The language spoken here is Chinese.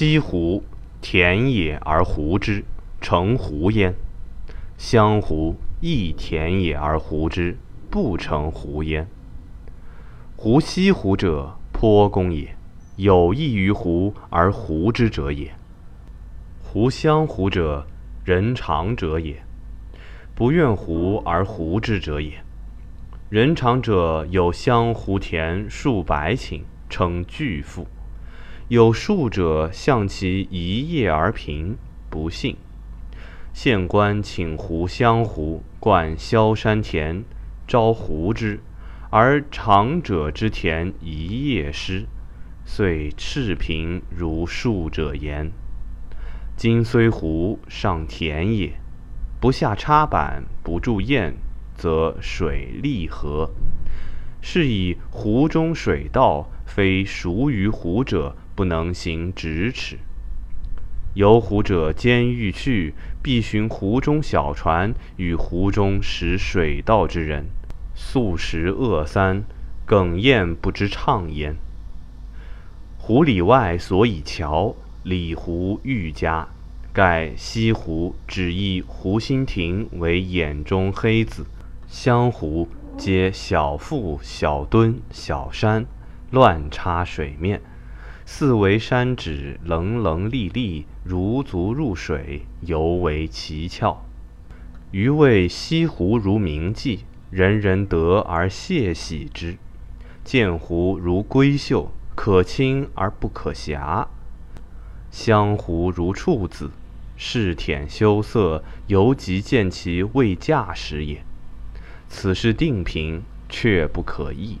西湖，田也而湖之，成湖焉；湘湖，亦田也而湖之，不成湖焉。湖西湖者，坡公也，有益于湖而湖之者也。湖湘湖者，人长者也，不怨湖而湖之者也。人长者有湘湖田数百顷，称巨富；有数者向其一叶而平，不信。县官请湖湘湖，灌萧山田，招湖之。而长者之田一叶失，遂赤贫如数者言。今虽湖上田也，不下插板，不筑堰，则水利何？是以湖中水道，非熟于湖者不能行咫尺。游湖者兼欲去，必寻湖中小船，与湖中识水道之人。素食恶三，哽咽不知畅焉。湖里外所以桥，里湖愈佳。盖西湖只以湖心亭为眼中黑子，湘湖皆小腹、小墩、小山，乱插水面，四围山指棱棱立立，如足入水，尤为奇峭。余谓西湖如铭记。人人得而谢喜之，见湖如闺秀，可亲而不可狎。湘湖如处子，视舔羞涩，犹及见其未嫁时也。此事定评，却不可议。